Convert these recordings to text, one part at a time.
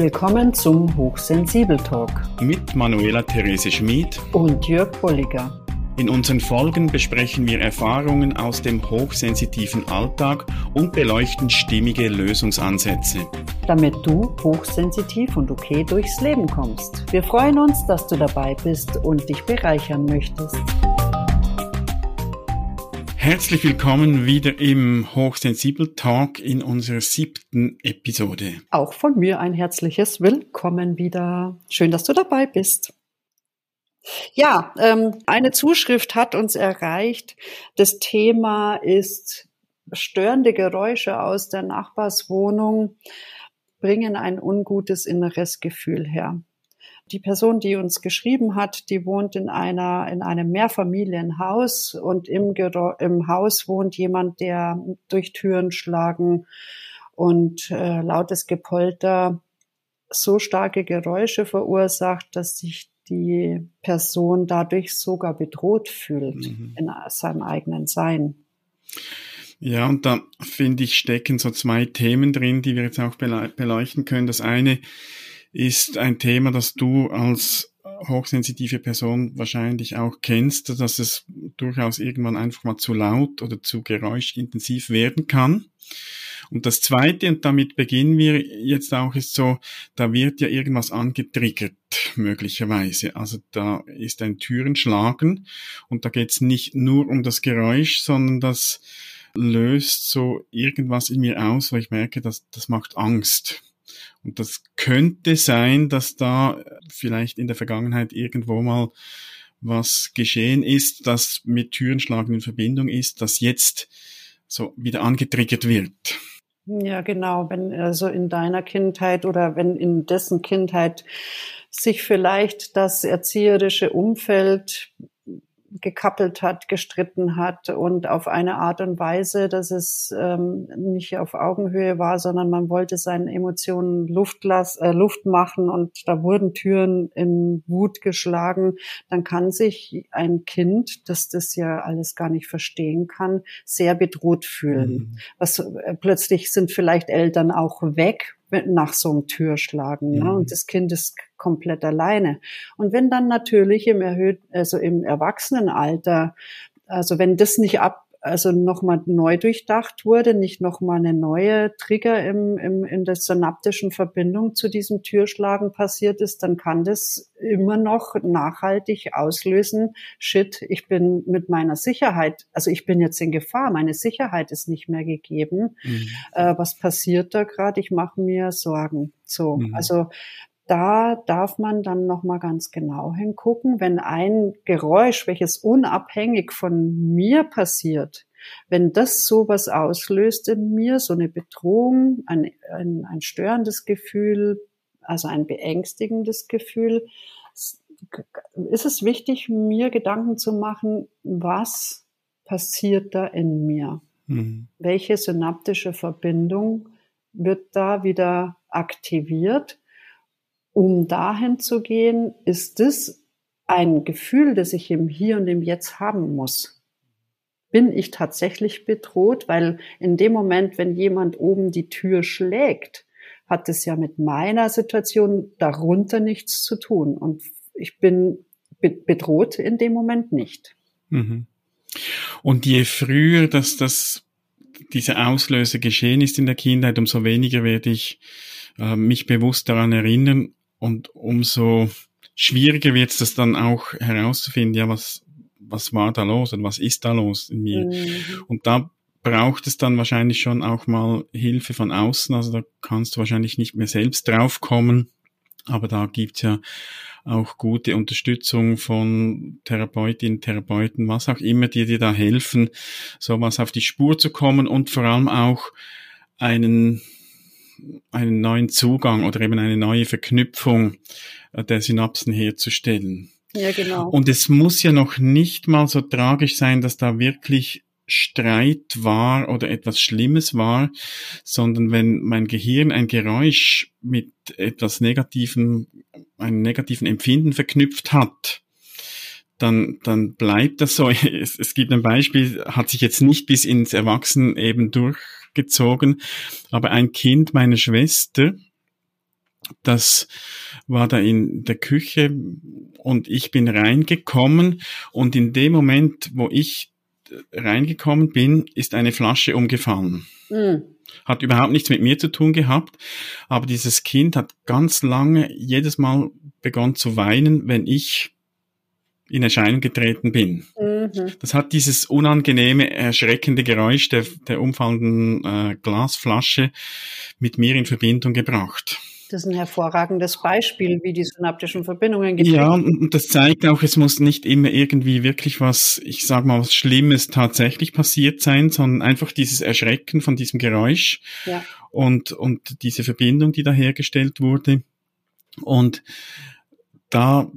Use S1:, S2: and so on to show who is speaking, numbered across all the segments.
S1: Willkommen zum Hochsensibel Talk
S2: mit Manuela Therese Schmid
S1: und Jörg Bolliger.
S2: In unseren Folgen besprechen wir Erfahrungen aus dem hochsensitiven Alltag und beleuchten stimmige Lösungsansätze.
S1: Damit du hochsensitiv und okay durchs Leben kommst. Wir freuen uns, dass du dabei bist und dich bereichern möchtest.
S2: Herzlich willkommen wieder im Hochsensibel Talk in unserer siebten Episode.
S1: Auch von mir ein herzliches Willkommen wieder. Schön, dass du dabei bist. Ja, ähm, eine Zuschrift hat uns erreicht. Das Thema ist störende Geräusche aus der Nachbarswohnung bringen ein ungutes inneres Gefühl her. Die Person, die uns geschrieben hat, die wohnt in einer, in einem Mehrfamilienhaus und im, im Haus wohnt jemand, der durch Türen schlagen und äh, lautes Gepolter so starke Geräusche verursacht, dass sich die Person dadurch sogar bedroht fühlt mhm. in seinem eigenen Sein.
S2: Ja, und da finde ich, stecken so zwei Themen drin, die wir jetzt auch beleuchten können. Das eine ist ein Thema, das du als hochsensitive Person wahrscheinlich auch kennst, dass es durchaus irgendwann einfach mal zu laut oder zu geräuschintensiv werden kann. Und das Zweite, und damit beginnen wir jetzt auch, ist so, da wird ja irgendwas angetriggert, möglicherweise. Also da ist ein Türenschlagen und da geht es nicht nur um das Geräusch, sondern das löst so irgendwas in mir aus, weil ich merke, dass das macht Angst. Und das könnte sein, dass da vielleicht in der Vergangenheit irgendwo mal was geschehen ist, das mit Türenschlagen in Verbindung ist, das jetzt so wieder angetriggert wird.
S1: Ja, genau. Wenn also in deiner Kindheit oder wenn in dessen Kindheit sich vielleicht das erzieherische Umfeld gekappelt hat, gestritten hat und auf eine Art und Weise, dass es ähm, nicht auf Augenhöhe war, sondern man wollte seinen Emotionen Luft, las, äh, Luft machen und da wurden Türen in Wut geschlagen, dann kann sich ein Kind, das das ja alles gar nicht verstehen kann, sehr bedroht fühlen. Mhm. Was äh, plötzlich sind vielleicht Eltern auch weg, nach so einem Türschlagen. Mhm. Ne? Und das Kind ist komplett alleine. Und wenn dann natürlich im erhöht, also im Erwachsenenalter, also wenn das nicht ab, also nochmal neu durchdacht wurde, nicht nochmal eine neue Trigger im, im, in der synaptischen Verbindung zu diesem Türschlagen passiert ist, dann kann das immer noch nachhaltig auslösen, shit, ich bin mit meiner Sicherheit, also ich bin jetzt in Gefahr, meine Sicherheit ist nicht mehr gegeben. Mhm. Äh, was passiert da gerade? Ich mache mir Sorgen. So, mhm. also da darf man dann noch mal ganz genau hingucken, wenn ein Geräusch, welches unabhängig von mir passiert, wenn das sowas auslöst in mir, so eine Bedrohung, ein, ein, ein störendes Gefühl, also ein beängstigendes Gefühl, ist es wichtig, mir Gedanken zu machen, was passiert da in mir? Mhm. Welche synaptische Verbindung wird da wieder aktiviert? Um dahin zu gehen, ist es ein Gefühl, das ich im Hier und im Jetzt haben muss. Bin ich tatsächlich bedroht? Weil in dem Moment, wenn jemand oben die Tür schlägt, hat es ja mit meiner Situation darunter nichts zu tun. Und ich bin bedroht in dem Moment nicht. Mhm.
S2: Und je früher, dass das, diese Auslöser geschehen ist in der Kindheit, umso weniger werde ich äh, mich bewusst daran erinnern und umso schwieriger wird es das dann auch herauszufinden, ja, was, was war da los und was ist da los in mir. Mhm. Und da braucht es dann wahrscheinlich schon auch mal Hilfe von außen. Also da kannst du wahrscheinlich nicht mehr selbst draufkommen. Aber da gibt's ja auch gute Unterstützung von Therapeutinnen, Therapeuten, was auch immer, die dir da helfen, sowas auf die Spur zu kommen und vor allem auch einen einen neuen Zugang oder eben eine neue Verknüpfung der Synapsen herzustellen.
S1: Ja, genau.
S2: Und es muss ja noch nicht mal so tragisch sein, dass da wirklich Streit war oder etwas Schlimmes war, sondern wenn mein Gehirn ein Geräusch mit etwas Negativem, einem negativen Empfinden verknüpft hat, dann, dann bleibt das so. Es, es gibt ein Beispiel, hat sich jetzt nicht bis ins Erwachsenen eben durch gezogen. Aber ein Kind meiner Schwester Das war da in der Küche und ich bin reingekommen und in dem Moment, wo ich reingekommen bin, ist eine Flasche umgefallen. Mhm. Hat überhaupt nichts mit mir zu tun gehabt, aber dieses Kind hat ganz lange jedes Mal begonnen zu weinen, wenn ich in Erscheinung getreten bin. Mhm. Das hat dieses unangenehme, erschreckende Geräusch der, der umfallenden äh, Glasflasche mit mir in Verbindung gebracht.
S1: Das ist ein hervorragendes Beispiel, wie die synaptischen Verbindungen getreten
S2: Ja, und das zeigt auch, es muss nicht immer irgendwie wirklich was, ich sag mal, was Schlimmes tatsächlich passiert sein, sondern einfach dieses Erschrecken von diesem Geräusch ja. und, und diese Verbindung, die da hergestellt wurde. Und da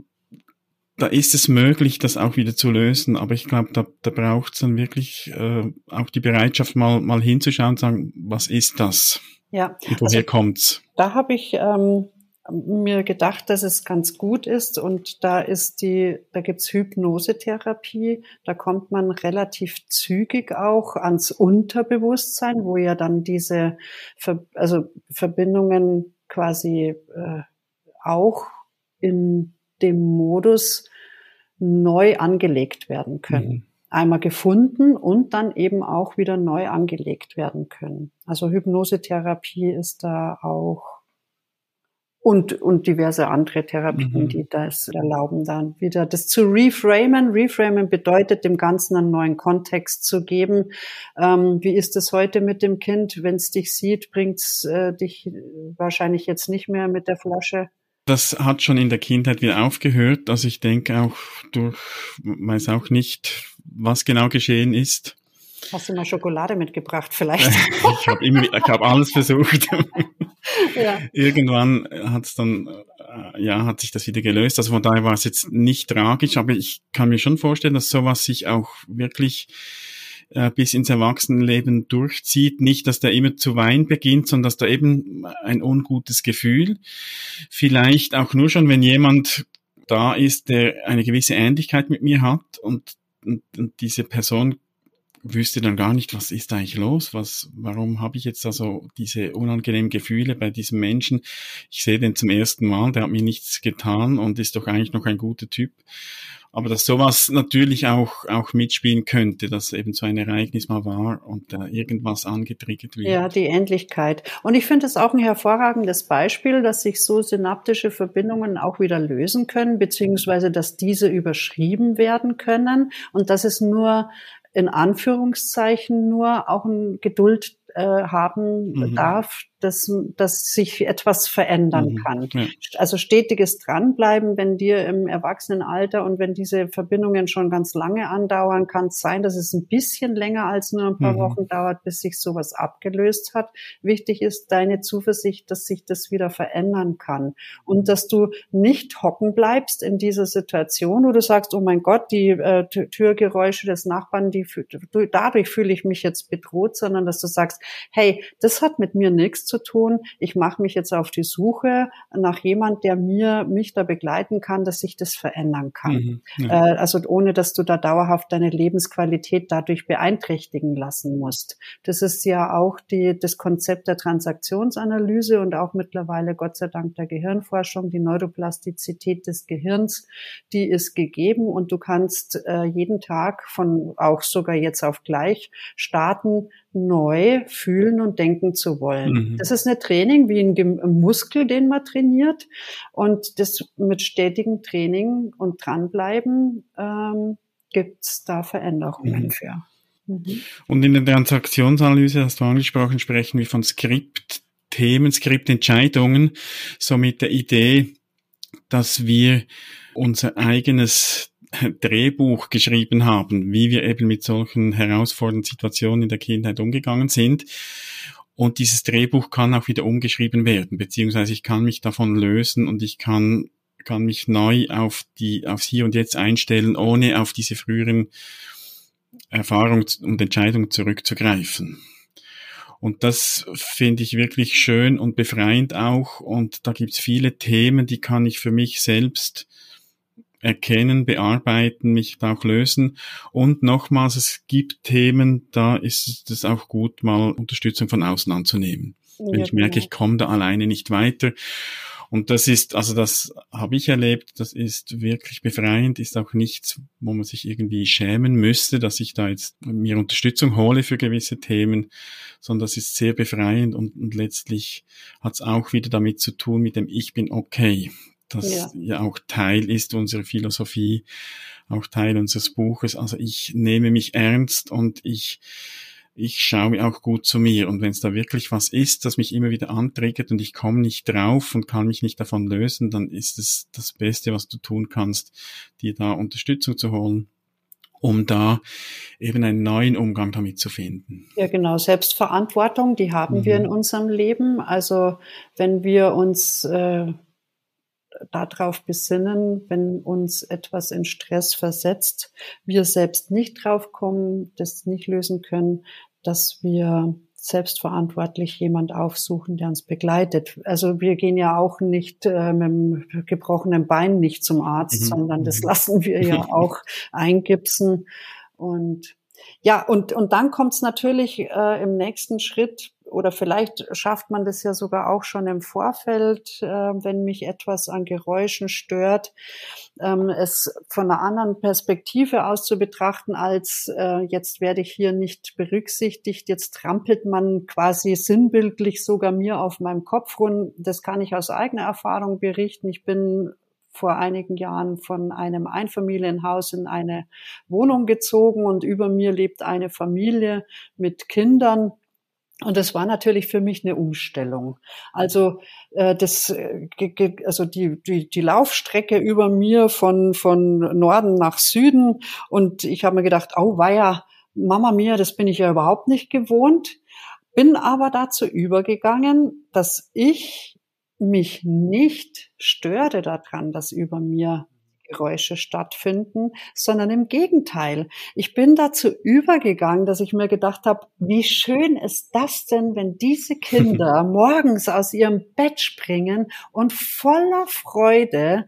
S2: da ist es möglich, das auch wieder zu lösen. Aber ich glaube, da, da braucht es dann wirklich äh, auch die Bereitschaft, mal, mal hinzuschauen und sagen, was ist das?
S1: Ja.
S2: Und woher also, kommt's?
S1: Da habe ich ähm, mir gedacht, dass es ganz gut ist und da ist die, da gibt's Hypnosetherapie, da kommt man relativ zügig auch ans Unterbewusstsein, wo ja dann diese Ver also Verbindungen quasi äh, auch in dem Modus neu angelegt werden können. Mhm. Einmal gefunden und dann eben auch wieder neu angelegt werden können. Also Hypnosetherapie ist da auch und, und diverse andere Therapien, mhm. die das erlauben, dann wieder das zu reframen. Reframen bedeutet, dem Ganzen einen neuen Kontext zu geben. Ähm, wie ist es heute mit dem Kind? Wenn es dich sieht, bringt es äh, dich wahrscheinlich jetzt nicht mehr mit der Flasche
S2: das hat schon in der Kindheit wieder aufgehört. Also ich denke auch durch, weiß auch nicht, was genau geschehen ist.
S1: Hast du mal Schokolade mitgebracht vielleicht?
S2: ich habe immer, ich habe alles versucht. ja. Irgendwann hat es dann, äh, ja, hat sich das wieder gelöst. Also von daher war es jetzt nicht tragisch, aber ich kann mir schon vorstellen, dass sowas sich auch wirklich äh, bis ins Erwachsenenleben durchzieht. Nicht, dass der immer zu weinen beginnt, sondern dass da eben ein ungutes Gefühl, vielleicht auch nur schon, wenn jemand da ist, der eine gewisse Ähnlichkeit mit mir hat und, und, und diese Person wüsste dann gar nicht, was ist eigentlich los, was, warum habe ich jetzt also diese unangenehmen Gefühle bei diesem Menschen? Ich sehe den zum ersten Mal, der hat mir nichts getan und ist doch eigentlich noch ein guter Typ aber dass sowas natürlich auch, auch mitspielen könnte, dass eben so ein Ereignis mal war und da irgendwas angetriggert wird.
S1: Ja, die Endlichkeit. Und ich finde es auch ein hervorragendes Beispiel, dass sich so synaptische Verbindungen auch wieder lösen können, beziehungsweise dass diese überschrieben werden können und dass es nur in Anführungszeichen nur auch ein Geduld äh, haben mhm. darf, dass, dass sich etwas verändern mhm. kann. Ja. Also stetiges Dranbleiben, wenn dir im Erwachsenenalter und wenn diese Verbindungen schon ganz lange andauern, kann es sein, dass es ein bisschen länger als nur ein paar mhm. Wochen dauert, bis sich sowas abgelöst hat. Wichtig ist deine Zuversicht, dass sich das wieder verändern kann und dass du nicht hocken bleibst in dieser Situation, wo du sagst, oh mein Gott, die äh, Türgeräusche des Nachbarn, die dadurch fühle ich mich jetzt bedroht, sondern dass du sagst, hey, das hat mit mir nichts zu tun. Ich mache mich jetzt auf die Suche nach jemand, der mir mich da begleiten kann, dass sich das verändern kann. Mhm, ja. äh, also ohne, dass du da dauerhaft deine Lebensqualität dadurch beeinträchtigen lassen musst. Das ist ja auch die, das Konzept der Transaktionsanalyse und auch mittlerweile Gott sei Dank der Gehirnforschung, die Neuroplastizität des Gehirns, die ist gegeben und du kannst äh, jeden Tag von auch sogar jetzt auf gleich starten, neu fühlen und denken zu wollen. Mhm. Das ist ein Training wie ein Muskel, den man trainiert. Und das mit stetigem Training und dranbleiben ähm, gibt es da Veränderungen mhm. für.
S2: Mhm. Und in der Transaktionsanalyse hast du angesprochen, sprechen wir von Skriptthemen, Skriptentscheidungen, so mit der Idee, dass wir unser eigenes Drehbuch geschrieben haben, wie wir eben mit solchen herausfordernden Situationen in der Kindheit umgegangen sind. Und dieses Drehbuch kann auch wieder umgeschrieben werden, beziehungsweise ich kann mich davon lösen und ich kann, kann mich neu auf die, aufs Hier und Jetzt einstellen, ohne auf diese früheren Erfahrungen und Entscheidungen zurückzugreifen. Und das finde ich wirklich schön und befreiend auch. Und da gibt's viele Themen, die kann ich für mich selbst erkennen, bearbeiten, mich da auch lösen. Und nochmals, es gibt Themen, da ist es auch gut, mal Unterstützung von außen anzunehmen. Wenn ja, ich merke, genau. ich komme da alleine nicht weiter. Und das ist, also das habe ich erlebt, das ist wirklich befreiend, ist auch nichts, wo man sich irgendwie schämen müsste, dass ich da jetzt mir Unterstützung hole für gewisse Themen, sondern das ist sehr befreiend und, und letztlich hat es auch wieder damit zu tun mit dem Ich bin okay das ja. ja auch Teil ist unserer Philosophie, auch Teil unseres Buches. Also ich nehme mich ernst und ich ich schaue auch gut zu mir. Und wenn es da wirklich was ist, das mich immer wieder antriggert und ich komme nicht drauf und kann mich nicht davon lösen, dann ist es das Beste, was du tun kannst, dir da Unterstützung zu holen um da eben einen neuen Umgang damit zu finden.
S1: Ja, genau. Selbstverantwortung, die haben mhm. wir in unserem Leben. Also wenn wir uns äh, darauf besinnen, wenn uns etwas in Stress versetzt, wir selbst nicht draufkommen, das nicht lösen können, dass wir selbstverantwortlich jemand aufsuchen, der uns begleitet. Also wir gehen ja auch nicht äh, mit dem gebrochenen Bein nicht zum Arzt, mhm. sondern das mhm. lassen wir ja auch eingipsen. Und ja, und, und dann kommt es natürlich äh, im nächsten Schritt oder vielleicht schafft man das ja sogar auch schon im Vorfeld, äh, wenn mich etwas an Geräuschen stört, ähm, es von einer anderen Perspektive aus zu betrachten, als äh, jetzt werde ich hier nicht berücksichtigt, jetzt trampelt man quasi sinnbildlich sogar mir auf meinem Kopf rum. Das kann ich aus eigener Erfahrung berichten. Ich bin vor einigen Jahren von einem Einfamilienhaus in eine Wohnung gezogen und über mir lebt eine Familie mit Kindern und das war natürlich für mich eine Umstellung. Also äh, das, äh, also die, die, die Laufstrecke über mir von, von Norden nach Süden. Und ich habe mir gedacht, oh weia, Mama mia, das bin ich ja überhaupt nicht gewohnt. Bin aber dazu übergegangen, dass ich mich nicht störe daran, dass über mir Geräusche stattfinden, sondern im Gegenteil. Ich bin dazu übergegangen, dass ich mir gedacht habe, wie schön ist das denn, wenn diese Kinder morgens aus ihrem Bett springen und voller Freude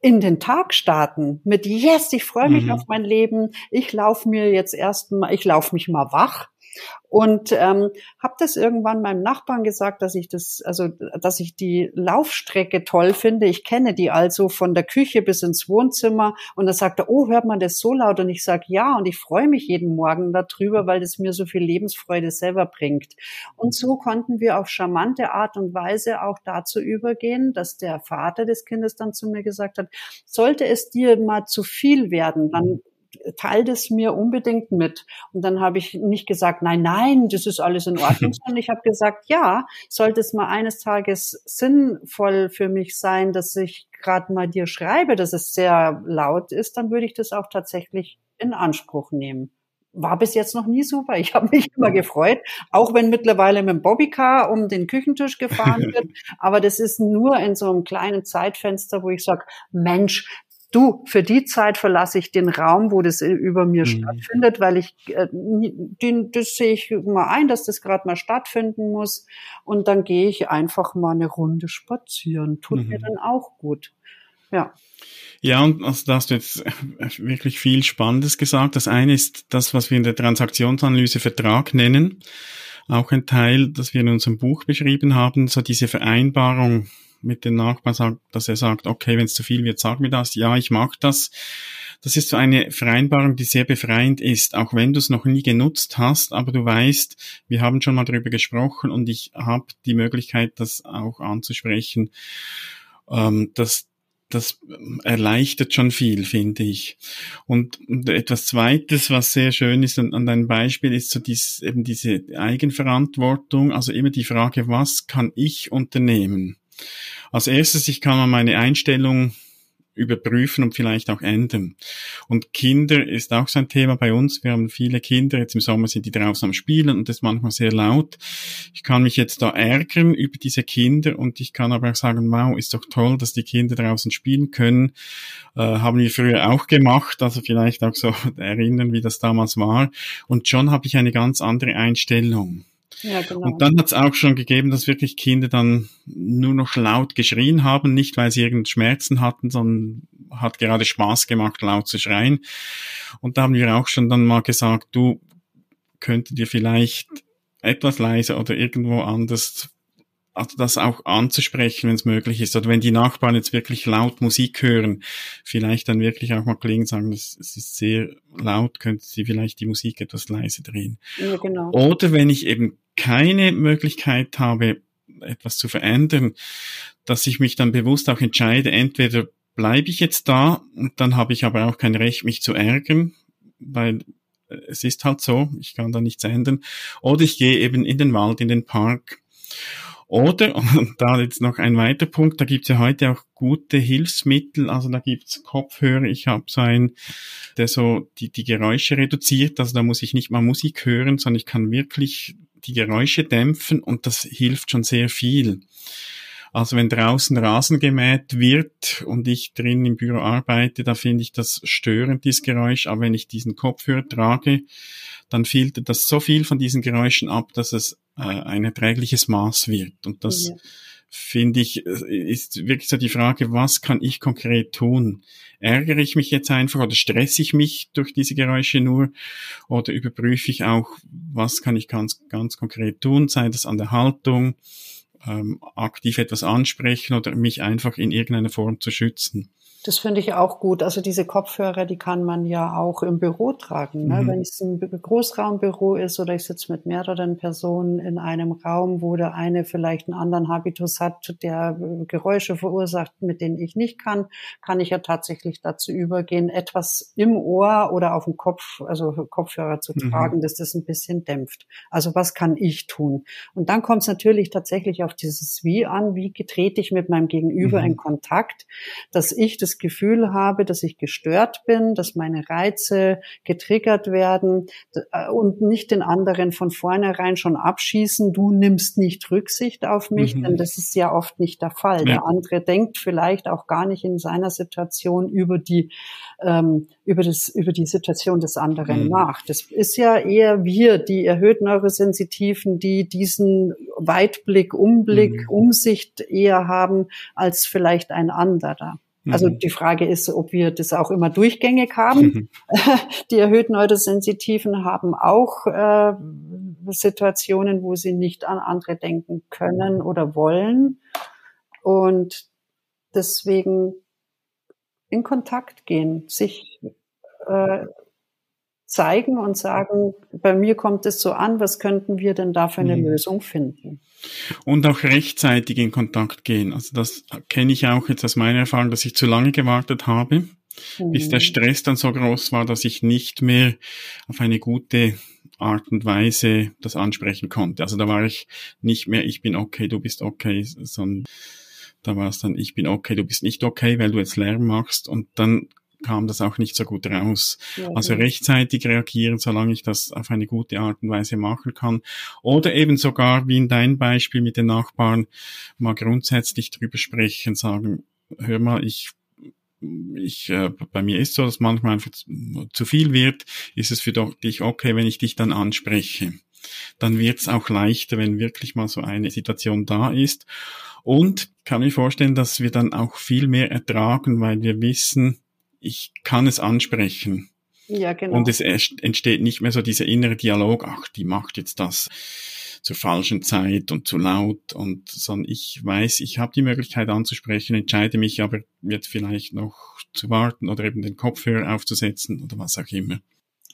S1: in den Tag starten mit Yes, ich freue mich mhm. auf mein Leben. Ich laufe mir jetzt erstmal, ich laufe mich mal wach und ähm, habe das irgendwann meinem Nachbarn gesagt, dass ich das, also dass ich die Laufstrecke toll finde. Ich kenne die also von der Küche bis ins Wohnzimmer. Und er sagte, oh, hört man das so laut? Und ich sage ja, und ich freue mich jeden Morgen darüber, weil das mir so viel Lebensfreude selber bringt. Und so konnten wir auf charmante Art und Weise auch dazu übergehen, dass der Vater des Kindes dann zu mir gesagt hat, sollte es dir mal zu viel werden, dann teil das mir unbedingt mit. Und dann habe ich nicht gesagt, nein, nein, das ist alles in Ordnung, sondern ich habe gesagt, ja, sollte es mal eines Tages sinnvoll für mich sein, dass ich gerade mal dir schreibe, dass es sehr laut ist, dann würde ich das auch tatsächlich in Anspruch nehmen war bis jetzt noch nie super. Ich habe mich immer gefreut, auch wenn mittlerweile mit dem Bobbycar um den Küchentisch gefahren wird. Aber das ist nur in so einem kleinen Zeitfenster, wo ich sage, Mensch, du, für die Zeit verlasse ich den Raum, wo das über mir mhm. stattfindet, weil ich, äh, den, das sehe ich mal ein, dass das gerade mal stattfinden muss. Und dann gehe ich einfach mal eine Runde spazieren. Tut mhm. mir dann auch gut. Ja.
S2: Ja, und also da hast du jetzt wirklich viel Spannendes gesagt. Das eine ist das, was wir in der Transaktionsanalyse Vertrag nennen. Auch ein Teil, das wir in unserem Buch beschrieben haben, so diese Vereinbarung mit dem Nachbarn dass er sagt, okay, wenn es zu viel wird, sag mir das. Ja, ich mag das. Das ist so eine Vereinbarung, die sehr befreiend ist, auch wenn du es noch nie genutzt hast, aber du weißt, wir haben schon mal darüber gesprochen und ich habe die Möglichkeit, das auch anzusprechen. Ähm, das, das erleichtert schon viel, finde ich. Und, und, etwas Zweites, was sehr schön ist an, an deinem Beispiel, ist so dies, eben diese Eigenverantwortung, also immer die Frage, was kann ich unternehmen? Als erstes, ich kann mal meine Einstellung überprüfen und vielleicht auch ändern. Und Kinder ist auch so ein Thema bei uns. Wir haben viele Kinder, jetzt im Sommer sind die draußen am Spielen und das ist manchmal sehr laut. Ich kann mich jetzt da ärgern über diese Kinder und ich kann aber auch sagen, wow, ist doch toll, dass die Kinder draußen spielen können. Äh, haben wir früher auch gemacht, also vielleicht auch so erinnern, wie das damals war. Und schon habe ich eine ganz andere Einstellung. Ja, genau. Und dann hat es auch schon gegeben, dass wirklich Kinder dann nur noch laut geschrien haben, nicht weil sie irgendeinen Schmerzen hatten, sondern hat gerade Spaß gemacht, laut zu schreien. Und da haben wir auch schon dann mal gesagt, du könntet dir vielleicht etwas leiser oder irgendwo anders also das auch anzusprechen, wenn es möglich ist. Oder wenn die Nachbarn jetzt wirklich laut Musik hören, vielleicht dann wirklich auch mal klingen sagen, es ist sehr laut, könnten sie vielleicht die Musik etwas leise drehen.
S1: Ja, genau.
S2: Oder wenn ich eben keine Möglichkeit habe, etwas zu verändern, dass ich mich dann bewusst auch entscheide, entweder bleibe ich jetzt da dann habe ich aber auch kein Recht, mich zu ärgern, weil es ist halt so, ich kann da nichts ändern. Oder ich gehe eben in den Wald, in den Park. Oder, und da jetzt noch ein weiter Punkt, da gibt's ja heute auch gute Hilfsmittel, also da gibt's Kopfhörer, ich habe so ein, der so die, die Geräusche reduziert, also da muss ich nicht mal Musik hören, sondern ich kann wirklich die Geräusche dämpfen und das hilft schon sehr viel. Also wenn draußen Rasen gemäht wird und ich drin im Büro arbeite, da finde ich das störend, dieses Geräusch. Aber wenn ich diesen Kopfhörer trage, dann filtert das so viel von diesen Geräuschen ab, dass es äh, ein erträgliches Maß wird. Und das ja. Finde ich, äh, ist wirklich so die Frage, was kann ich konkret tun? Ärgere ich mich jetzt einfach oder stresse ich mich durch diese Geräusche nur? Oder überprüfe ich auch, was kann ich ganz, ganz konkret tun? Sei das an der Haltung, ähm, aktiv etwas ansprechen oder mich einfach in irgendeiner Form zu schützen.
S1: Das finde ich auch gut. Also diese Kopfhörer, die kann man ja auch im Büro tragen. Ne? Mhm. Wenn es ein Großraumbüro ist oder ich sitze mit mehreren Personen in einem Raum, wo der eine vielleicht einen anderen Habitus hat, der äh, Geräusche verursacht, mit denen ich nicht kann, kann ich ja tatsächlich dazu übergehen, etwas im Ohr oder auf dem Kopf, also Kopfhörer zu mhm. tragen, dass das ein bisschen dämpft. Also was kann ich tun? Und dann kommt es natürlich tatsächlich auf dieses Wie an. Wie trete ich mit meinem Gegenüber mhm. in Kontakt, dass ich das das Gefühl habe, dass ich gestört bin, dass meine Reize getriggert werden äh, und nicht den anderen von vornherein schon abschießen, du nimmst nicht Rücksicht auf mich, mhm. denn das ist ja oft nicht der Fall. Ja. Der andere denkt vielleicht auch gar nicht in seiner Situation über die ähm, über das über die Situation des anderen mhm. nach. Das ist ja eher wir, die erhöht Neurosensitiven, die diesen Weitblick, Umblick, mhm. Umsicht eher haben als vielleicht ein anderer. Also mhm. die Frage ist, ob wir das auch immer durchgängig haben. Die erhöht Neurosensitiven haben auch äh, Situationen, wo sie nicht an andere denken können oder wollen. Und deswegen in Kontakt gehen, sich äh, zeigen und sagen, bei mir kommt es so an, was könnten wir denn da für eine mhm. Lösung finden?
S2: Und auch rechtzeitig in Kontakt gehen. Also das kenne ich auch jetzt aus meiner Erfahrung, dass ich zu lange gewartet habe, mhm. bis der mhm. Stress dann so groß war, dass ich nicht mehr auf eine gute Art und Weise das ansprechen konnte. Also da war ich nicht mehr, ich bin okay, du bist okay, sondern da war es dann, ich bin okay, du bist nicht okay, weil du jetzt Lärm machst und dann kam das auch nicht so gut raus. Ja, also rechtzeitig reagieren, solange ich das auf eine gute Art und Weise machen kann. Oder eben sogar, wie in deinem Beispiel mit den Nachbarn, mal grundsätzlich drüber sprechen, sagen, hör mal, ich ich, äh, bei mir ist so, dass manchmal einfach zu viel wird, ist es für dich okay, wenn ich dich dann anspreche. Dann wird es auch leichter, wenn wirklich mal so eine Situation da ist. Und kann mir vorstellen, dass wir dann auch viel mehr ertragen, weil wir wissen, ich kann es ansprechen.
S1: Ja, genau.
S2: Und es entsteht nicht mehr so dieser innere Dialog, ach, die macht jetzt das zur falschen Zeit und zu laut und sondern ich weiß, ich habe die Möglichkeit anzusprechen, entscheide mich aber jetzt vielleicht noch zu warten oder eben den Kopfhörer aufzusetzen oder was auch immer.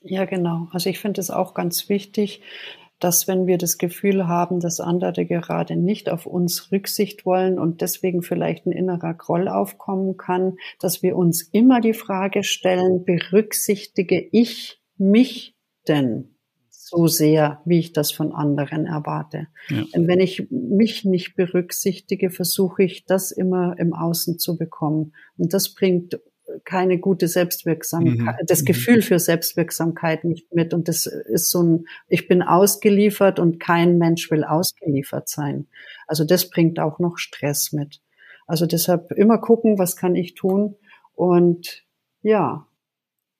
S1: Ja, genau. Also ich finde es auch ganz wichtig, dass wenn wir das Gefühl haben, dass andere gerade nicht auf uns Rücksicht wollen und deswegen vielleicht ein innerer Groll aufkommen kann, dass wir uns immer die Frage stellen, berücksichtige ich mich denn so sehr, wie ich das von anderen erwarte? Ja. Denn wenn ich mich nicht berücksichtige, versuche ich das immer im Außen zu bekommen. Und das bringt keine gute Selbstwirksamkeit, mhm. das mhm. Gefühl für Selbstwirksamkeit nicht mit. Und das ist so ein, ich bin ausgeliefert und kein Mensch will ausgeliefert sein. Also das bringt auch noch Stress mit. Also deshalb immer gucken, was kann ich tun. Und ja,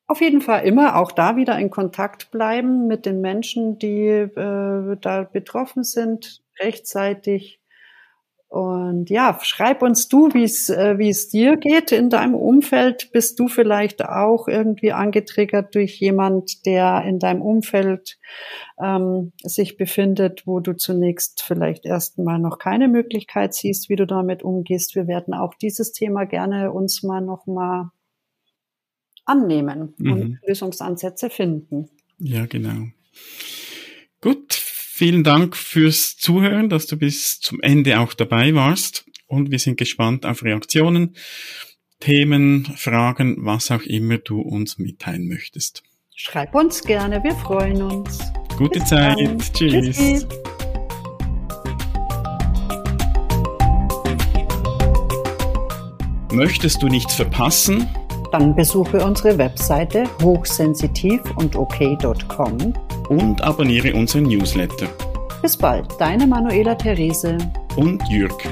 S1: auf jeden Fall immer auch da wieder in Kontakt bleiben mit den Menschen, die äh, da betroffen sind, rechtzeitig Und ja, schreib uns du, wie es äh, wie es dir geht in deinem Umfeld. Bist du vielleicht auch irgendwie angetriggert durch jemand, der in deinem Umfeld ähm, sich befindet, wo du zunächst vielleicht erstmal noch keine Möglichkeit siehst, wie du damit umgehst. Wir werden auch dieses Thema gerne uns mal noch mal annehmen mhm. und Lösungsansätze finden.
S2: Ja, genau. Gut, vielen Dank fürs Zuhören, dass du bis zum Ende auch dabei warst. Und wir sind gespannt auf Reaktionen, Themen, Fragen, was auch immer du uns mitteilen möchtest.
S1: Schreib uns gerne, wir freuen uns.
S2: Gute bis Zeit. Dann. Tschüss. Tschüssi. Möchtest du nichts verpassen?
S1: Dann besuche unsere Webseite hochsensitiv und ok.com
S2: und abonniere unseren Newsletter.
S1: Bis bald, deine Manuela Therese
S2: und Jürg.